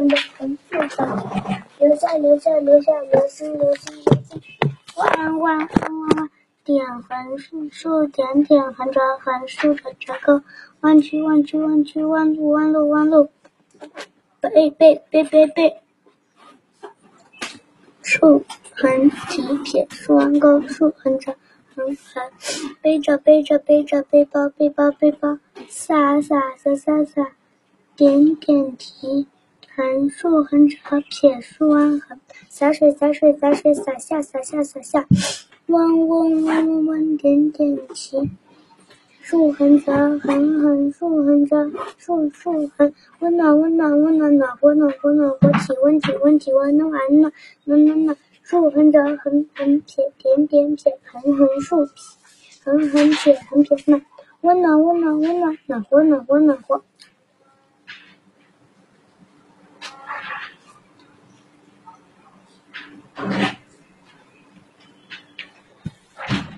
横着横竖横，留下留下留下留心留心留心，弯弯弯弯弯，点横竖竖点点横着横竖着折钩，弯曲弯曲弯曲弯路弯路弯路，背背背背背，竖横提撇竖弯钩竖横折。横横背着背着背着背包背包背包，洒洒洒洒洒，点点提，横竖横折撇竖弯横，洒水洒水洒水洒下洒下洒下，弯弯弯弯弯点点提，竖横折横横竖横折竖竖横，温暖温暖温暖暖和暖和暖和体温体温体温暖暖暖暖暖。竖横折横横撇点点撇横横竖撇横横撇横撇暖温暖温暖温暖暖和暖和暖和。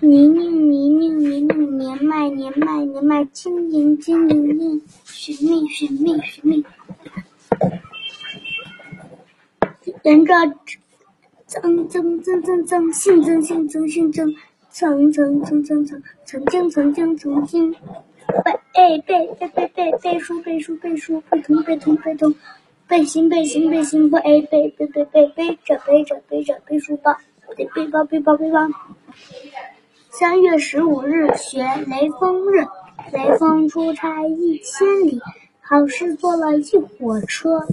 泥泞泥泞泥泞年迈年迈年迈金银金银银寻觅寻觅寻觅，沿着。增增增增增，新增新增新增，层层层层层，曾经曾经曾经，背背背背背背书背书背书背通背通背通，背心背心背心背背背背背背着背着背着背书包，背背包背包背包。三月十五日学雷锋日，雷锋出差一千里，好事做了一火车。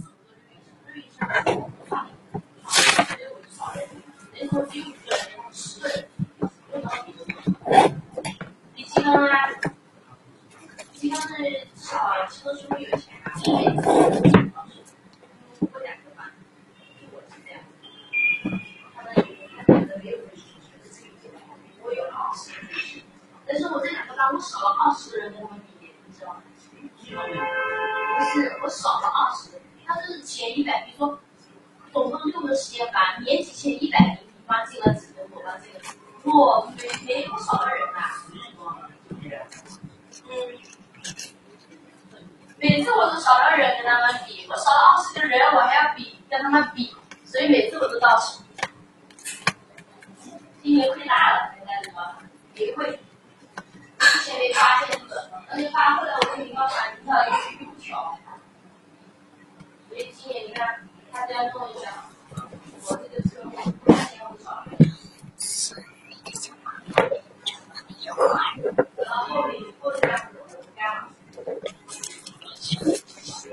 总共六个实验班，年级前一百名。发进了几个，我发这个，我没没多少个人啊。嗯，每次我都少了人跟他们比，我少了二十个人，我还要比跟他们比，所以每次我都倒数。今年亏大了，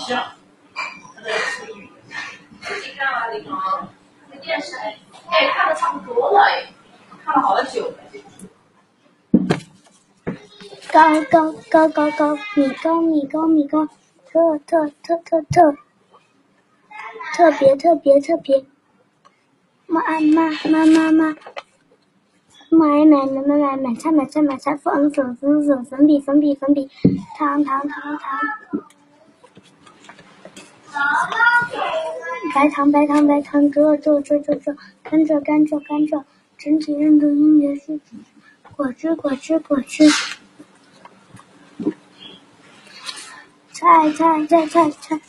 行，他自己自己干了的吗？那电视，哎，看的差不多了，哎，看了好久。高高高高高，米高米高米高，特特特特特，特别特别特别。m a m m m m，m 买买买买买菜买菜买菜，f 粉粉粉粉笔粉笔粉笔糖糖糖糖。白糖白糖白糖，这这这这这，甘蔗甘蔗甘蔗，整体认读音节是果汁果汁果汁。菜菜菜菜菜，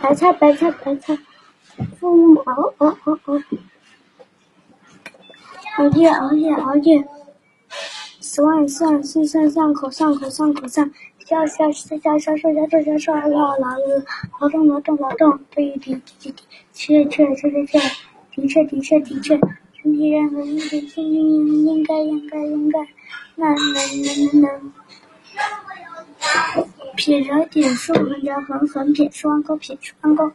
白菜白菜白菜，父母熬熬熬熬，熬夜熬夜熬夜，算算算算算口算口算口算，十二生肖生肖生肖生肖生肖生肖劳动劳动劳动劳动，比比比比比，的确的确的确的确，身体任何身体，应该应该应该，那那那那那，撇折点竖横折横横撇，双钩撇，双钩。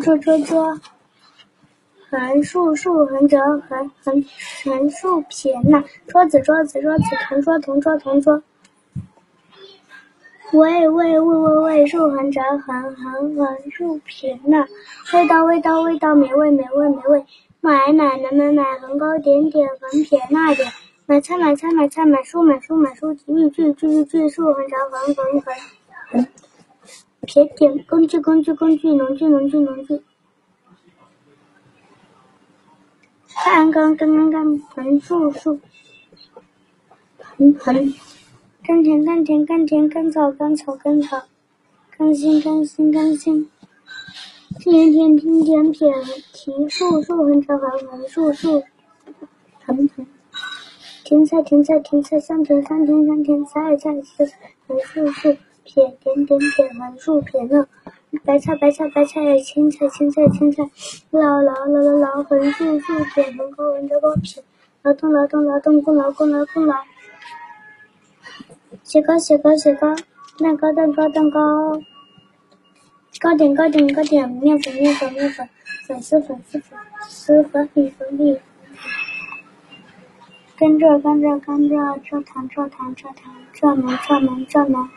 捉捉捉捉捉，横竖竖横折横横横竖撇捺，桌子桌子桌子，同桌同桌同桌。喂喂喂喂喂，竖横折横横横竖撇捺，味道味道味道，美味美味美味。买买买买买，横勾点点横撇捺点，买菜买菜买菜买书买书买书，句句句句竖横折横横横。撇点工具工具工具农具农具农具，干干干干干横竖竖，横横，甘甜甘甜甘甜甘草甘草甘草，甘心甘心甘心，甜甜甜甜撇提竖竖横折横横竖竖，横横，甜菜甜菜甜菜香甜香甜香甜菜菜菜横竖竖。撇点点点横竖撇捺，白菜白菜白菜青菜青菜青菜，劳劳劳劳劳横竖竖撇横勾横折钩撇，劳动劳动劳动功劳功劳功劳，写糕写糕写糕，蛋糕蛋糕蛋糕，糕点糕点糕点，面粉面粉面粉，粉丝粉丝粉丝粉笔粉笔，甘蔗甘蔗甘蔗，蔗糖蔗糖蔗糖，蔗农蔗农蔗农。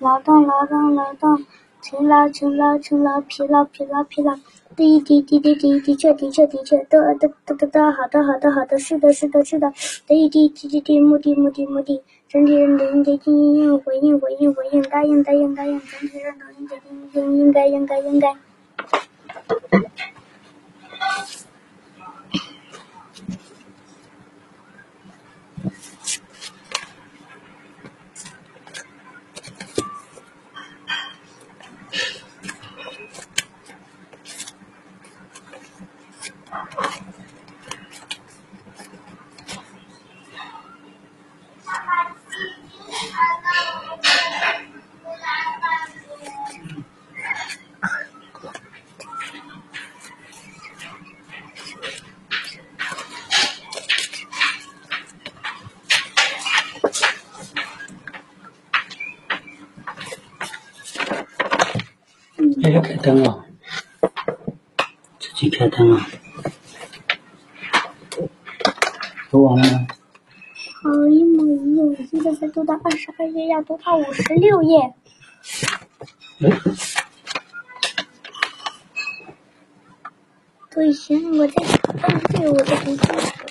劳动，劳动，劳动，勤劳，勤劳，勤劳，疲劳，疲劳，疲劳。的的的的的，的确，的确，的确。的的的的的，好的，好的，好的。是的，是的，是的。的的的的的，目的，目的，目的。整体认读应该应应回应回应回应答应答应答应。整体认读应该应应应该应该应该。这就开灯了，自己开灯了，读完了吗？好一模一样，我现在才读到二十二页，要读到五十六页。对，行，我在找道具，我的笔记。